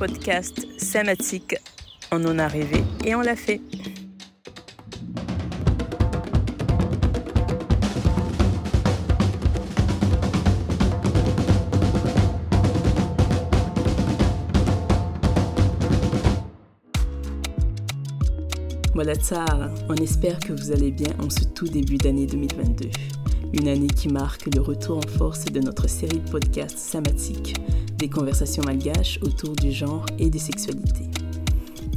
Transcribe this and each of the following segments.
podcast Samatique. On en a rêvé et on l'a fait. Voilà ça, on espère que vous allez bien en ce tout début d'année 2022. Une année qui marque le retour en force de notre série de podcasts Samatique, des conversations malgaches autour du genre et des sexualités.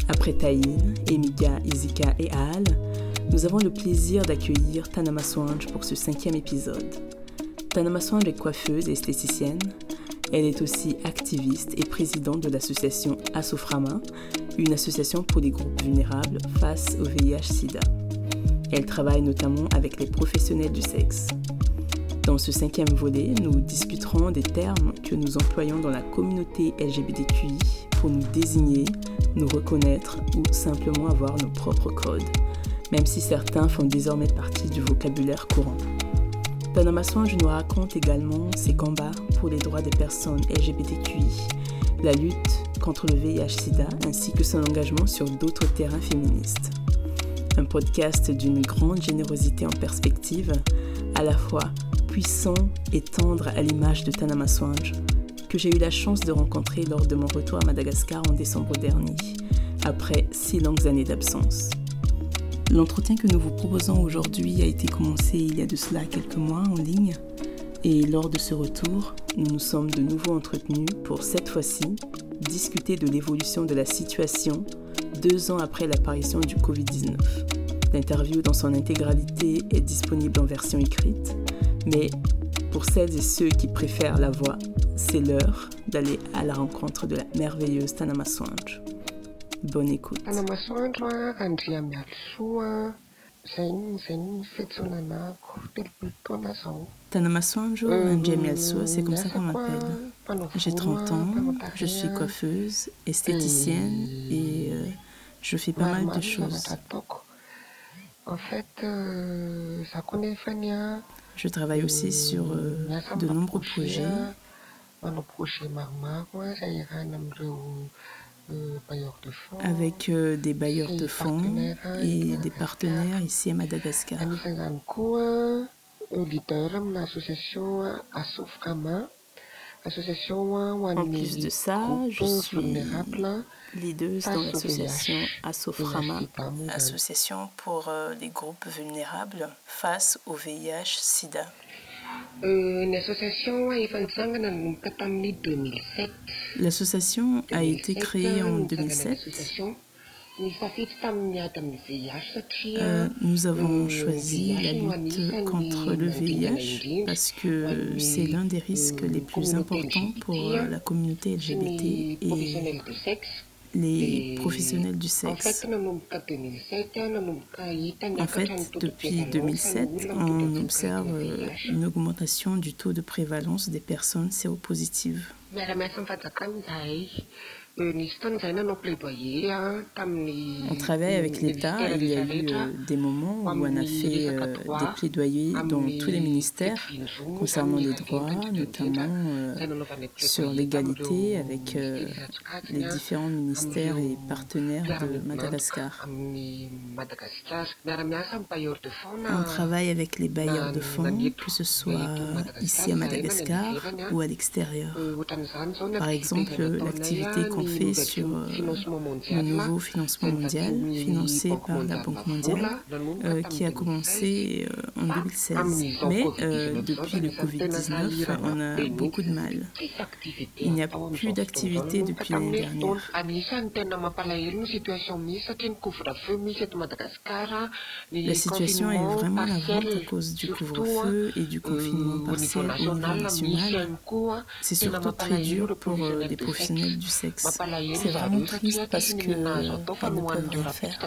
Après Taïn, Emiga, Izika et Aal, nous avons le plaisir d'accueillir Tanama Swange pour ce cinquième épisode. Tanama Swange est coiffeuse et esthéticienne. Elle est aussi activiste et présidente de l'association Asoframa, une association pour les groupes vulnérables face au VIH-Sida. Elle travaille notamment avec les professionnels du sexe. Dans ce cinquième volet, nous discuterons des termes que nous employons dans la communauté LGBTQI pour nous désigner, nous reconnaître ou simplement avoir nos propres codes, même si certains font désormais partie du vocabulaire courant. Panama je nous raconte également ses combats pour les droits des personnes LGBTQI, la lutte contre le VIH-Sida ainsi que son engagement sur d'autres terrains féministes. Un podcast d'une grande générosité en perspective, à la fois puissant et tendre à l'image de Tanama Swange, que j'ai eu la chance de rencontrer lors de mon retour à Madagascar en décembre dernier, après six longues années d'absence. L'entretien que nous vous proposons aujourd'hui a été commencé il y a de cela quelques mois en ligne, et lors de ce retour, nous nous sommes de nouveau entretenus pour cette fois-ci discuter de l'évolution de la situation deux ans après l'apparition du Covid-19. L'interview dans son intégralité est disponible en version écrite, mais pour celles et ceux qui préfèrent la voix, c'est l'heure d'aller à la rencontre de la merveilleuse Tanama Swange. Bonne écoute. Tanama Swange, c'est comme ça qu'on m'appelle. J'ai 30 ans, je suis coiffeuse, esthéticienne et euh, je fais pas mal de choses. En fait, euh, je travaille aussi sur euh, de nombreux projets. Avec des bailleurs de fonds et des partenaires ici à Madagascar. En plus de ça, je suis leader dans l'association Asoframa, association pour euh, les groupes vulnérables face au VIH-Sida. L'association a été créée en 2007 euh, nous avons choisi la lutte contre le VIH parce que c'est l'un des risques les plus importants pour la communauté LGBT et les professionnels du sexe. En fait, depuis 2007, on observe une augmentation du taux de prévalence des personnes séropositives. On travaille avec l'État. Il y a eu euh, des moments où on a fait euh, des plaidoyers dans tous les ministères concernant les droits, notamment euh, sur l'égalité avec les différents ministères et partenaires de Madagascar. On travaille avec les bailleurs de fonds, que ce soit ici à Madagascar ou à l'extérieur. Par exemple, l'activité qu'on fait sur euh, le nouveau financement mondial, financé par la Banque mondiale, euh, qui a commencé euh, en 2016. Mais depuis le Covid-19, on a beaucoup de mal. Il n'y a plus d'activité depuis l'année dernière. La situation est vraiment la vente à cause du couvre-feu et du confinement partiel au niveau national. C'est surtout très dur pour les professionnels du sexe. C'est vraiment triste parce que ne peuvent rien faire.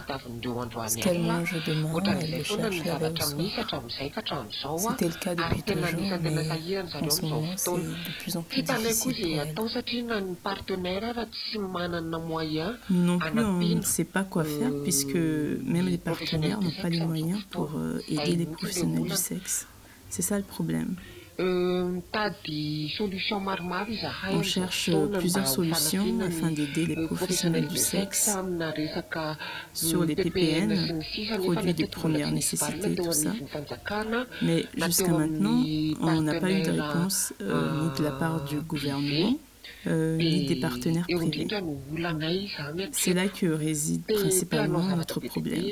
Ce qu'elle mange demain, elle le cherche la soir. C'était le cas depuis toujours, mais en ce moment, c'est de plus en plus difficile pour elle. Non plus, on ne sait pas quoi faire puisque même les partenaires n'ont pas les moyens pour aider les professionnels du sexe. C'est ça le problème. On cherche plusieurs solutions afin d'aider les professionnels du sexe sur les PPN, produits de première nécessité, tout ça. Mais jusqu'à maintenant, on n'a pas eu de réponse euh, ni de la part du gouvernement euh, ni des partenaires privés. C'est là que réside principalement notre problème.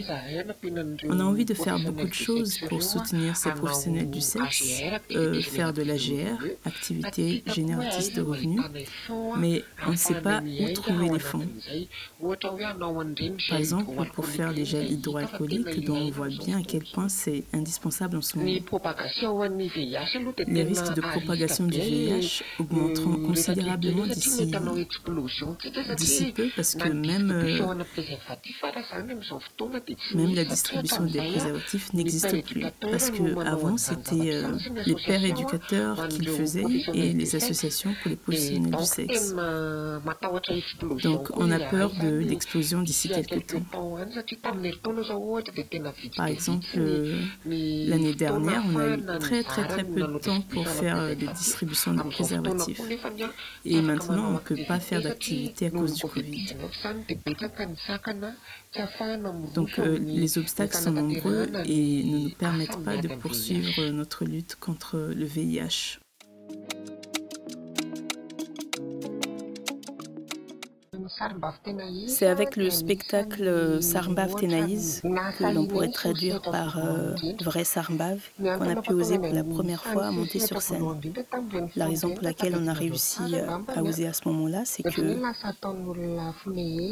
On a envie de faire beaucoup de choses pour soutenir ces professionnels du sexe, euh, faire de l'AGR, activité génératrice de revenus, mais on ne sait pas où trouver les fonds. Par exemple, pour faire des gels hydroalcooliques dont on voit bien à quel point c'est indispensable en ce moment. Les risques de propagation du VIH augmenteront considérablement d'ici peu parce que même, euh, même la distribution des préservatifs n'existe plus. Parce qu'avant, c'était euh, les pères éducateurs qui le faisaient et les associations pour les professionnels du sexe. Donc on a peur de l'explosion d'ici quelques temps. Par exemple, euh, l'année dernière, on a eu très très très peu de temps pour faire des distributions de préservatifs. Et maintenant, on ne peut pas faire d'activité à cause du Covid. Donc euh, les obstacles sont nombreux et ne nous permettent pas de poursuivre notre lutte contre le VIH. C'est avec le spectacle Sarmbav Tenaïs, que l'on pourrait traduire par euh, vrai Sarmbav, qu'on a pu oser pour la première fois monter sur scène. La raison pour laquelle on a réussi à oser à ce moment-là, c'est que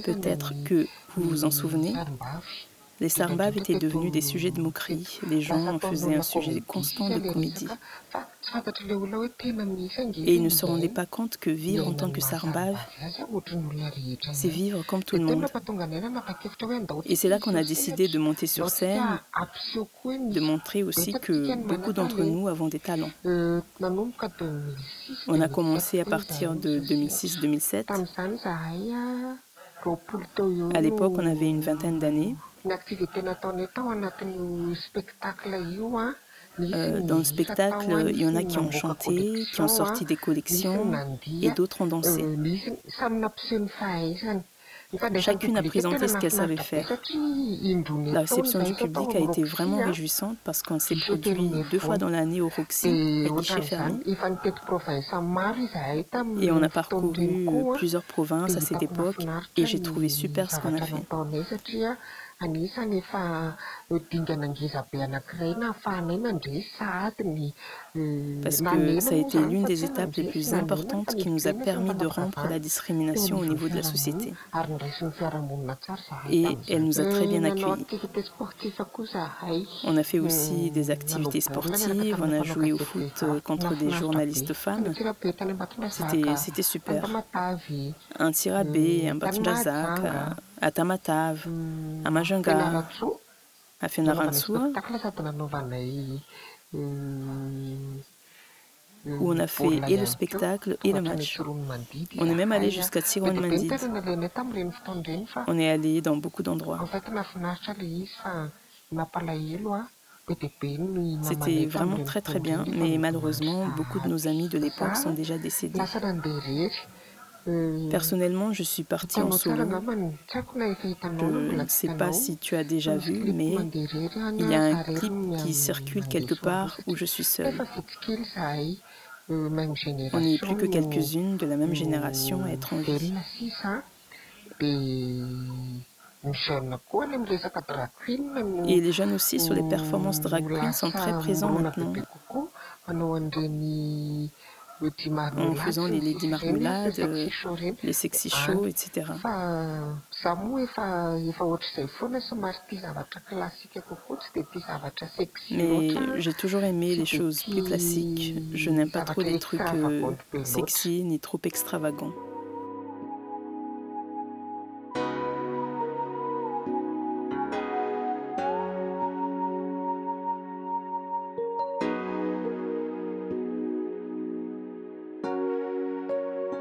peut-être que vous vous en souvenez, les Sarmbav étaient devenus des sujets de moquerie. Les gens en faisaient un sujet constant de comédie. Et ils ne se rendaient pas compte que vivre en tant que Sarmbav, c'est vivre comme tout le monde. Et c'est là qu'on a décidé de monter sur scène, de montrer aussi que beaucoup d'entre nous avons des talents. On a commencé à partir de 2006-2007. À l'époque, on avait une vingtaine d'années. Euh, dans le spectacle, il y en a qui ont chanté, qui ont sorti des collections et d'autres ont dansé. Chacune a présenté ce qu'elle savait faire. La réception du public a été vraiment réjouissante parce qu'on s'est produit deux fois dans l'année au Roxy, à guichet fermé. Et on a parcouru plusieurs provinces à cette époque et j'ai trouvé super ce qu'on a fait. Parce que ça a été l'une des étapes les plus importantes qui nous a permis de rompre la discrimination au niveau de la société. Et elle nous a très bien accueillis. On a fait aussi des activités sportives, on a joué au foot contre des journalistes femmes. C'était super. Un tirabé, un batjazak, à Tamatav, à Majanga, à Fenarantsua, où on a fait et le spectacle et le match. On est même allé jusqu'à Tsiron Mandid. On est allé dans beaucoup d'endroits. C'était vraiment très très bien, mais malheureusement, beaucoup de nos amis de l'époque sont déjà décédés. Personnellement, je suis partie en solo. Je ne sais pas si tu as déjà vu, mais il y a un clip qui circule quelque part où je suis seule. On n'est plus que quelques-unes de la même génération à être en vie. Et les jeunes aussi sur les performances drag queen sont très présents maintenant en faisant les Lady Marmelade, les Sexy Show, etc. Mais j'ai toujours aimé les choses plus classiques. Je n'aime pas trop les trucs euh, sexy ni trop extravagants.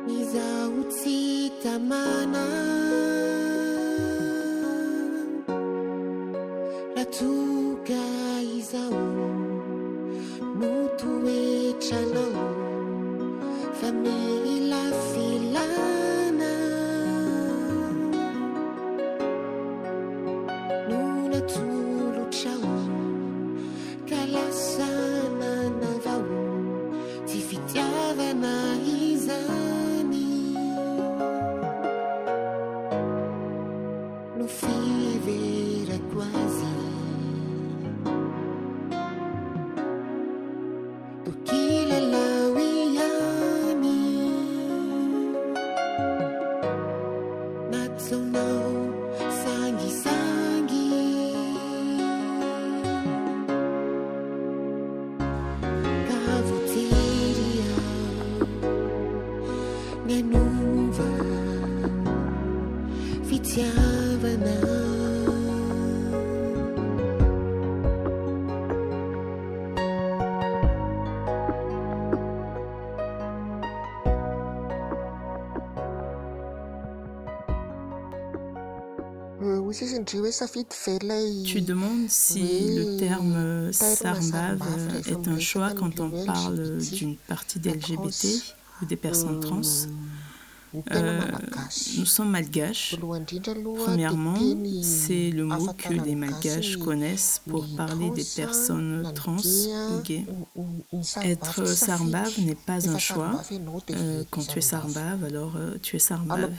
izaho tsy tamana Tu demandes si le terme Sarmbave est un choix quand on parle d'une partie des LGBT ou des personnes trans. Euh, nous sommes malgaches. Premièrement, c'est le mot que les malgaches connaissent pour parler des personnes trans ou gays. Être sarbave n'est pas un choix. Euh, quand tu es sarbave, alors euh, tu es sarbave.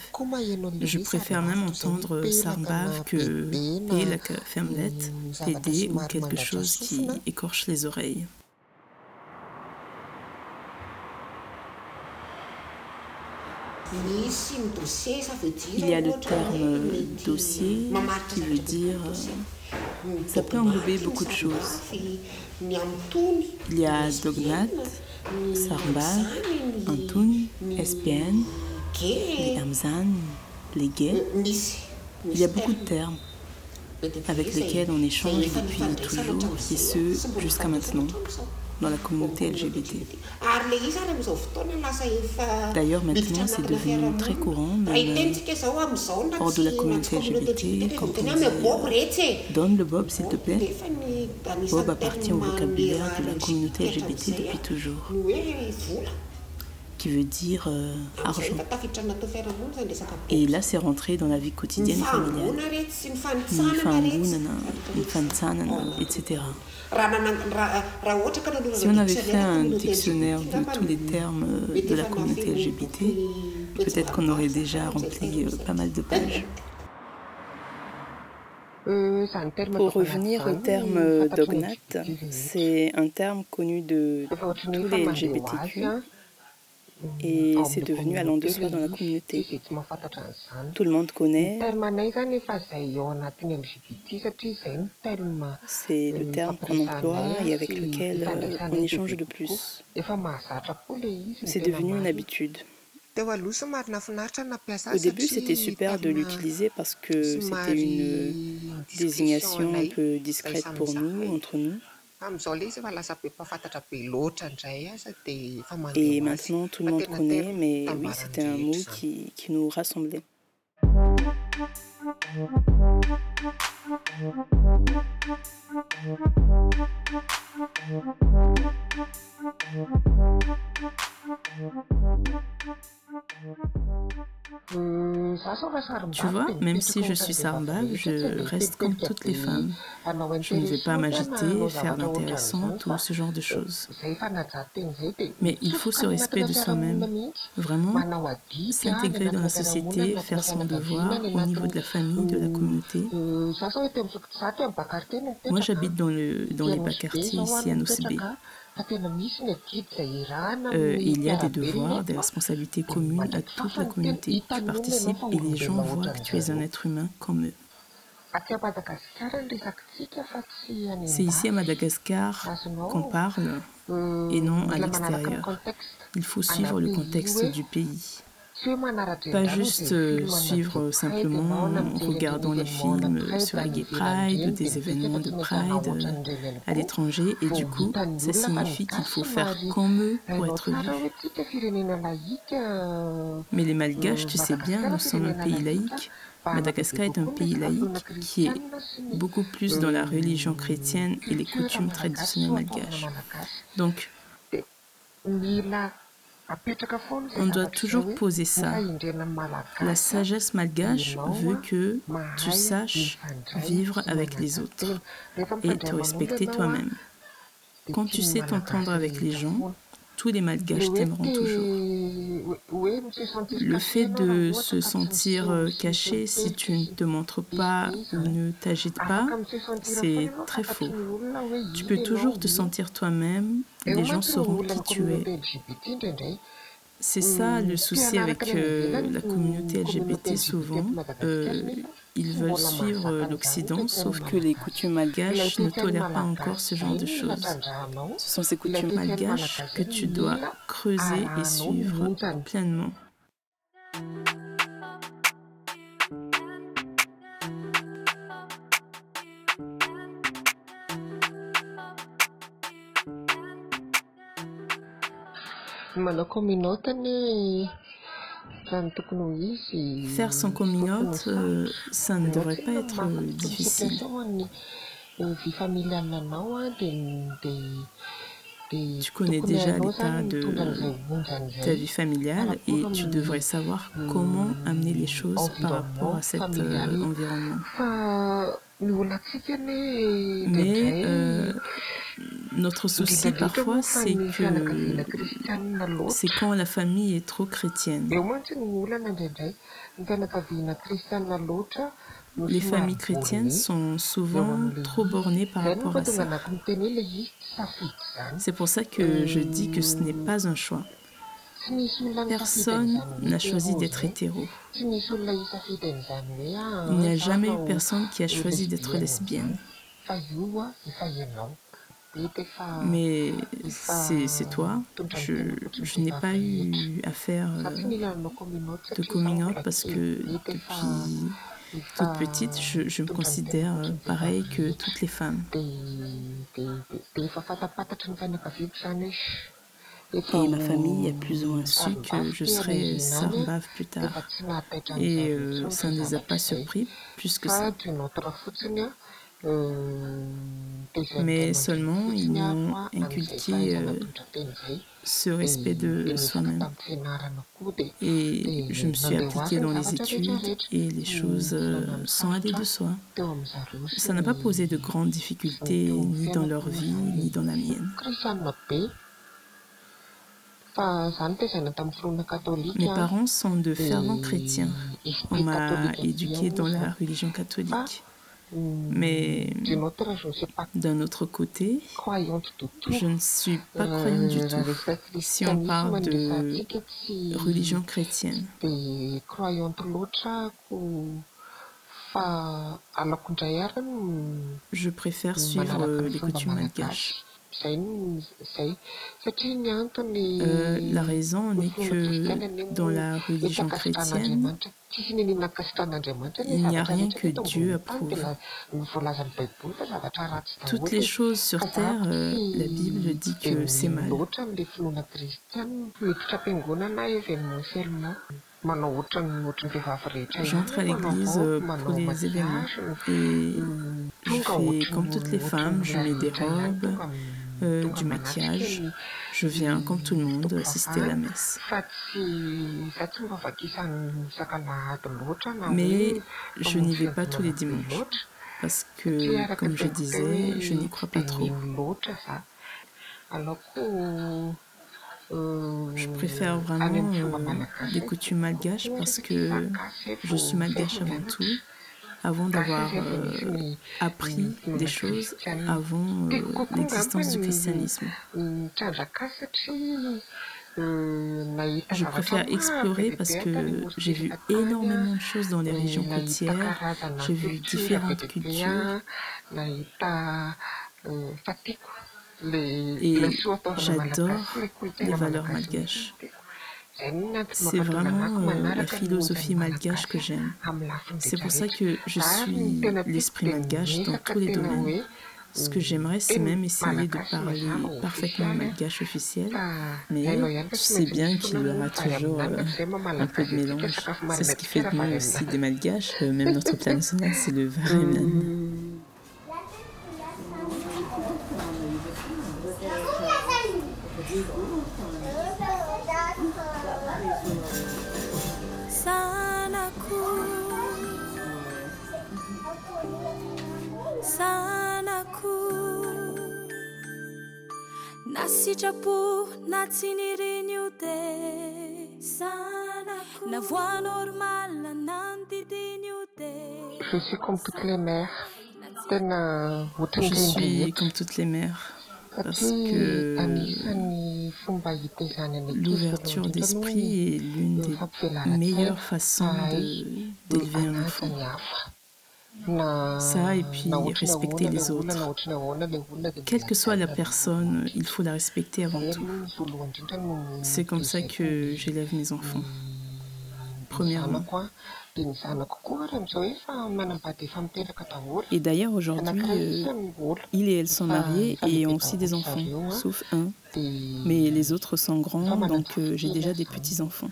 Je préfère même entendre sarbave que la fermelette, PD ou quelque chose qui écorche les oreilles. Il y a le terme dossier qui veut dire. Ça peut englober beaucoup de choses. Il y a Dognat, Sarba, Antoun, SPN, les Amzan, les gays. Il y a beaucoup de termes avec lesquels on échange depuis toujours et ce jusqu'à maintenant dans la communauté LGBT. D'ailleurs, maintenant, c'est devenu très courant, même hors de la communauté LGBT, quand on dit Donne le Bob, s'il te plaît. Bob appartient au vocabulaire de la communauté LGBT depuis toujours qui veut dire euh, argent. Et là, c'est rentré dans la vie quotidienne familiale. etc. Si on avait fait un dictionnaire de tous les termes de la communauté LGBT, peut-être qu'on aurait déjà rempli pas mal de pages. Pour revenir au terme dognat, c'est un terme connu de tous les LGBTQ et c'est devenu allant de soi dans la communauté. Tout le monde connaît. C'est le terme qu'on emploie et avec lequel on échange de plus. C'est devenu une habitude. Au début, c'était super de l'utiliser parce que c'était une désignation un peu discrète pour nous, entre nous. Et maintenant, tout le monde connaît, mais oui, c'était un mot qui, qui nous rassemblait. Tu vois, même si je suis sarbave, je reste comme toutes les femmes. Je ne vais pas m'agiter, faire l'intéressant, tout ce genre de choses. Mais il faut ce respect de soi-même. Vraiment, s'intégrer dans la société, faire son devoir au niveau de la famille, de la communauté. Moi, j'habite dans, le, dans les bas quartiers ici à Nosibé. Euh, il y a des devoirs, des responsabilités communes à toute la communauté. Tu participes et les gens voient que tu es un être humain comme eux. C'est ici à Madagascar qu'on parle et non à l'extérieur. Il faut suivre le contexte du pays. Pas juste euh, suivre simplement en regardant les films sur la Gay Pride, des événements de Pride euh, à l'étranger, et du coup, ça signifie qu'il faut faire comme eux pour être vu. Mais les Malgaches, tu sais bien, nous sommes un pays laïque. Madagascar est un pays laïque qui est beaucoup plus dans la religion chrétienne et les coutumes traditionnelles malgaches. Donc, On doit toujours poser ça. La sagesse malgache veut que tu saches vivre avec les autres et te respecter toi-même. Quand tu sais t'entendre avec les gens, tous les malgaches t'aimeront toujours. Le fait de se sentir euh, caché si tu ne te montres pas ou ne t'agites pas, c'est très faux. Tu peux toujours te sentir toi-même, les gens sauront qui tu es. C'est ça le souci avec euh, la communauté LGBT souvent. Euh, ils veulent suivre l'Occident, sauf que les coutumes malgaches ne tolèrent pas encore ce genre de choses. Ce sont ces coutumes malgaches que tu dois creuser et suivre pleinement. Faire son coming out, euh, ça ne devrait pas être difficile. Tu connais déjà l'état de ta vie familiale et tu devrais savoir comment amener les choses par rapport à cet euh, environnement. Mais euh, notre souci parfois, c'est que c'est quand la famille est trop chrétienne. Les familles chrétiennes sont souvent trop bornées par rapport à ça. C'est pour ça que je dis que ce n'est pas un choix. Personne n'a choisi d'être hétéro. Il n'y a jamais eu personne qui a choisi d'être lesbienne. Mais c'est toi. Je, n'ai pas eu à faire euh, de coming out parce que depuis toute petite, je, me considère euh, pareil que toutes les femmes. Et ma famille a plus ou moins su que je serais sarbave plus tard. Et euh, ça ne les a pas surpris plus que ça. Mais seulement, ils m'ont inculqué euh, ce respect de soi-même. Et je me suis appliquée dans les études et les choses euh, sont allées de soi. Ça n'a pas posé de grandes difficultés ni dans leur vie ni dans la mienne. Mes parents sont de fervents chrétiens. On m'a éduquée dans la religion catholique. Mais d'un autre côté, je ne suis pas croyante du tout si on parle de religion chrétienne. Je préfère suivre les coutumes malgaches. Euh, la raison est que dans la religion chrétienne, il n'y a rien que Dieu approuve. Toutes les choses sur terre, euh, la Bible dit que c'est mal. J'entre à l'église euh, pour les événements et je fais comme toutes les femmes, je mets des robes, euh, du maquillage. Je viens, comme tout le monde, assister à la messe. Mais je n'y vais pas tous les dimanches parce que, comme je disais, je n'y crois pas trop. Je préfère vraiment euh, des coutumes malgaches parce que je suis malgache avant tout avant d'avoir euh, appris des choses avant euh, l'existence du christianisme. Je préfère explorer parce que j'ai vu énormément de choses dans les régions côtières, j'ai vu différentes cultures. Et j'adore les valeurs malgaches. C'est vraiment euh, la philosophie malgache que j'aime. C'est pour ça que je suis l'esprit malgache dans tous les domaines. Ce que j'aimerais, c'est même essayer de parler parfaitement malgache officiel, mais tu sais bien qu'il y aura toujours euh, un peu de mélange. C'est ce qui fait de nous aussi des malgaches. Euh, même notre plat national, c'est le Varemen. sana Je suis comme toutes les mères. Je suis comme toutes les mères parce que l'ouverture d'esprit est l'une des meilleures façons d'élever de, un enfant. Ça, et puis respecter les autres. Quelle que soit la personne, il faut la respecter avant tout. C'est comme ça que j'élève mes enfants. Premièrement. Et d'ailleurs, aujourd'hui, euh, il et elle sont mariés et ont aussi des enfants, sauf un. Mais les autres sont grands, donc euh, j'ai déjà des petits-enfants.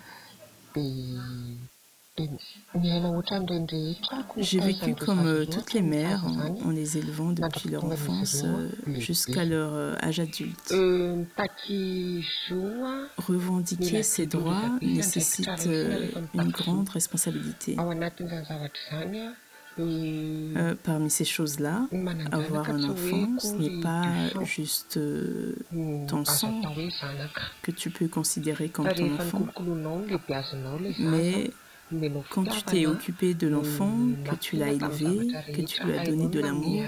J'ai vécu comme euh, toutes les mères en, les élevant depuis leur enfance euh, jusqu'à leur euh, âge adulte. Revendiquer ses droits nécessite une grande responsabilité. parmi ces choses-là, avoir un enfant, ce n'est pas juste ton sang que tu peux considérer comme ton enfant, mais quand tu t'es occupé de l'enfant, que tu l'as élevé, que tu lui as donné de l'amour,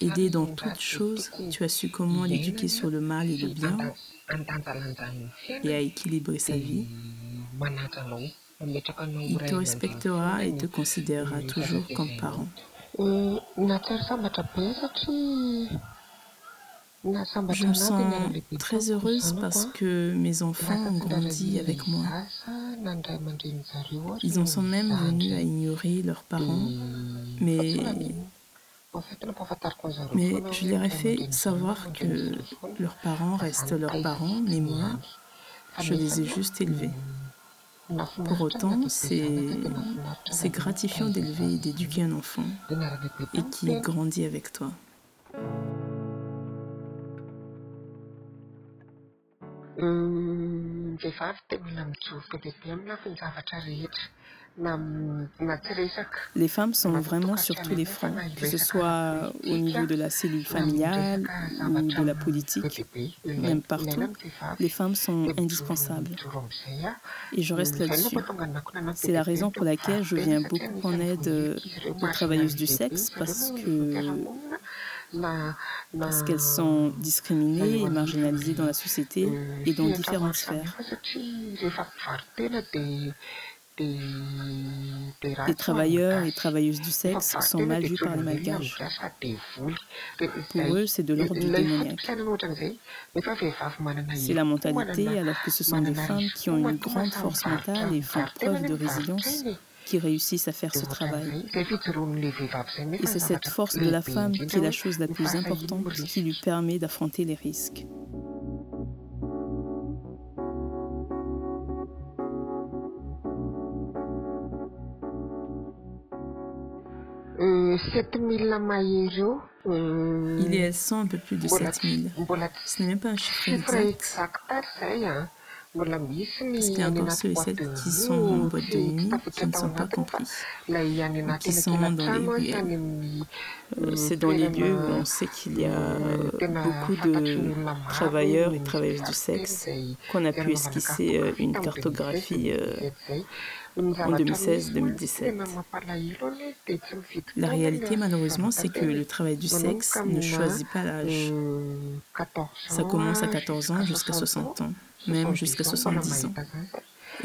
aidé dans toutes choses, tu as su comment l'éduquer sur le mal et le bien et à équilibrer sa vie, il te respectera et te considérera toujours comme parent. Je me sens très heureuse parce que mes enfants ont grandi avec moi. Ils en sont même venus à ignorer leurs parents, mais, mais je leur ai fait savoir que leurs parents restent leurs parents, mais moi, je les ai juste élevés. Pour autant, c'est gratifiant d'élever et d'éduquer un enfant et qui grandit avec toi. Les femmes sont vraiment sur tous les fronts, que ce soit au niveau de la cellule familiale ou de la politique, même partout. Les femmes sont indispensables. Et je reste là-dessus. C'est la raison pour laquelle je viens beaucoup en aide aux travailleuses du sexe, parce que parce qu'elles sont discriminées et marginalisées dans la société et dans différentes sphères. Les travailleurs et travailleuses du sexe sont mal vus par les malgaches. Pour eux, c'est de l'ordre du démoniaque. C'est la mentalité, alors que ce sont des femmes qui ont une grande force mentale et font preuve de résilience qui réussissent à faire ce travail. Et c'est cette force de la femme qui est la chose la plus importante qui lui permet d'affronter les risques. Euh, Il et elles sont un peu plus de 7000. Ce n'est même pas un chiffre exact. Parce qu'il y a encore ceux et celles qui sont en boîte de nuit, qui ne sont pas compris, qui sont dans les ruelles. Euh, c'est dans les lieux où on sait qu'il y a beaucoup de travailleurs et travailleuses du sexe qu'on a pu esquisser euh, une cartographie euh, en 2016-2017. La réalité, malheureusement, c'est que le travail du sexe ne choisit pas l'âge. Ça commence à 14 ans jusqu'à 60 ans même jusqu'à 70 ans.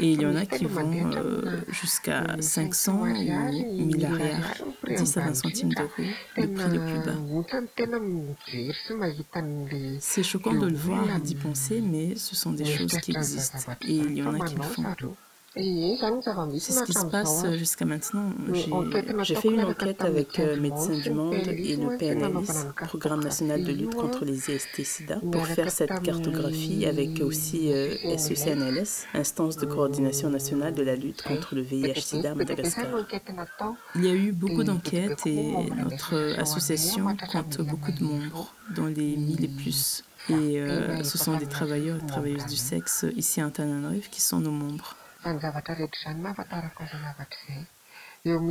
Et il y en a qui vont euh, jusqu'à 500 ou 1000 arrières, 10 à 20 centimes d'euros, le prix le plus bas. C'est choquant de le voir d'y penser, mais ce sont des choses qui existent et il y en a qui le font. C'est ce qui se passe jusqu'à maintenant. J'ai fait une enquête avec euh, Médecins du Monde et le PNLS, Programme national de lutte contre les IST-SIDA, pour faire cette cartographie avec aussi euh, SECNLS, Instance de coordination nationale de la lutte contre le VIH-SIDA à Madagascar. Il y a eu beaucoup d'enquêtes et notre association compte beaucoup de membres, dont les 1000 et plus. Et euh, ce sont des travailleurs et travailleuses du sexe ici à Antananarive qui sont nos membbre.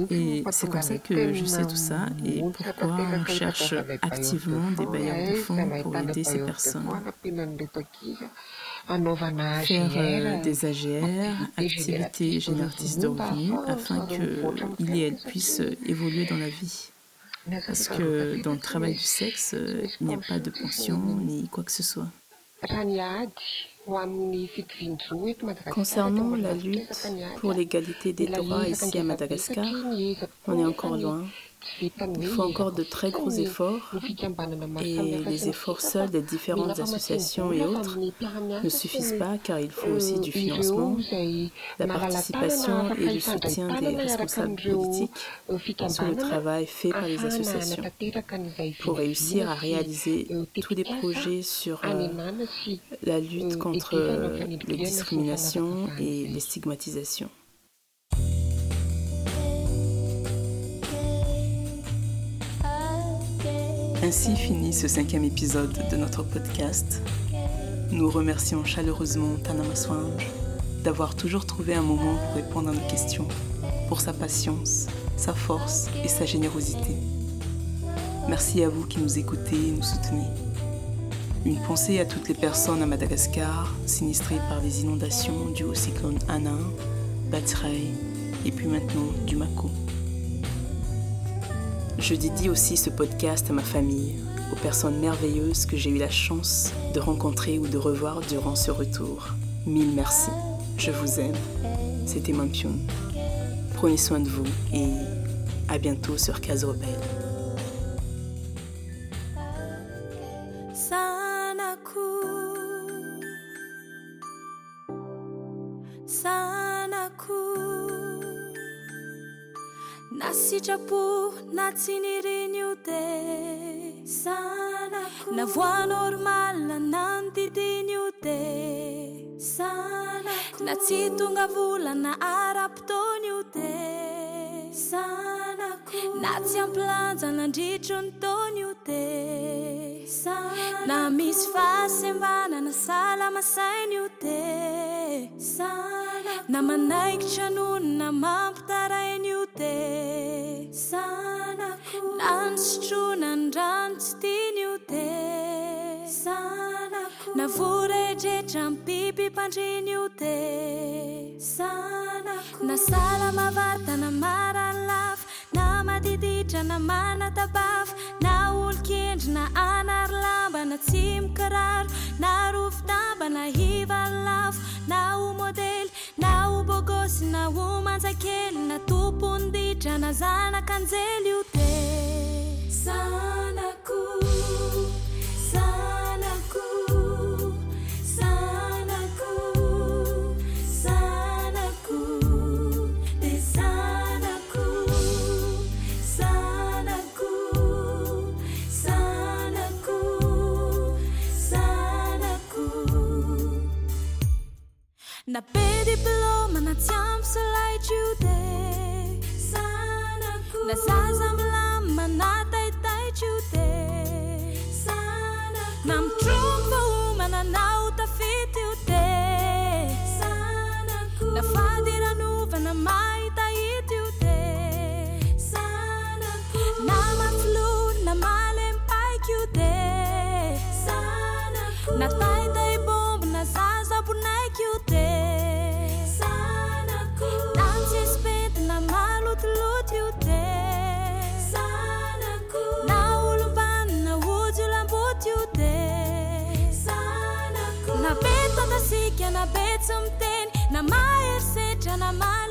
Et c'est comme ça que je sais tout ça et pourquoi on cherche activement des bailleurs de fonds pour aider ces personnes? Faire euh, des AGR, activités génératrices de revenus, afin qu'il et elle puissent évoluer dans la vie. Parce que dans le travail du sexe, il n'y a pas de pension ni quoi que ce soit. Concernant la lutte pour l'égalité des droits ici à Madagascar, on est encore loin. Il faut encore de très gros efforts et les efforts seuls des différentes associations et autres ne suffisent pas car il faut aussi du financement, la participation et le soutien des responsables politiques sur le travail fait par les associations pour réussir à réaliser tous les projets sur euh, la lutte contre les discriminations et les stigmatisations. Ainsi finit ce cinquième épisode de notre podcast. Nous remercions chaleureusement Tana d'avoir toujours trouvé un moment pour répondre à nos questions, pour sa patience, sa force et sa générosité. Merci à vous qui nous écoutez et nous soutenez. Une pensée à toutes les personnes à Madagascar sinistrées par les inondations dues au cyclone Anna, Batray et puis maintenant du Mako. Je dédie aussi ce podcast à ma famille, aux personnes merveilleuses que j'ai eu la chance de rencontrer ou de revoir durant ce retour. Mille merci. Je vous aime. C'était Mampion. Prenez soin de vous et à bientôt sur Case Rebelle. la voix normale nanodidin'io de zanako na tsy tonga volana ara-poton'io de zanako na tsy ampilanjanandritro ny taon'io de zanako na misy fahasembanana salamasain'io de zanako na manaikitra nonona mampitarain'io de na ny rano tsy ti zanako navorehetrehtra io te sanako. Zanako nasala mavartana marany lafa na madiditra na manatabafa na olokendry na anary lamba na tsy mikiraro na rofodamba na hivany lafo na o modely na o bogosy na o manjakely na tomponyditra na zanakanjely io de na be tatasika na be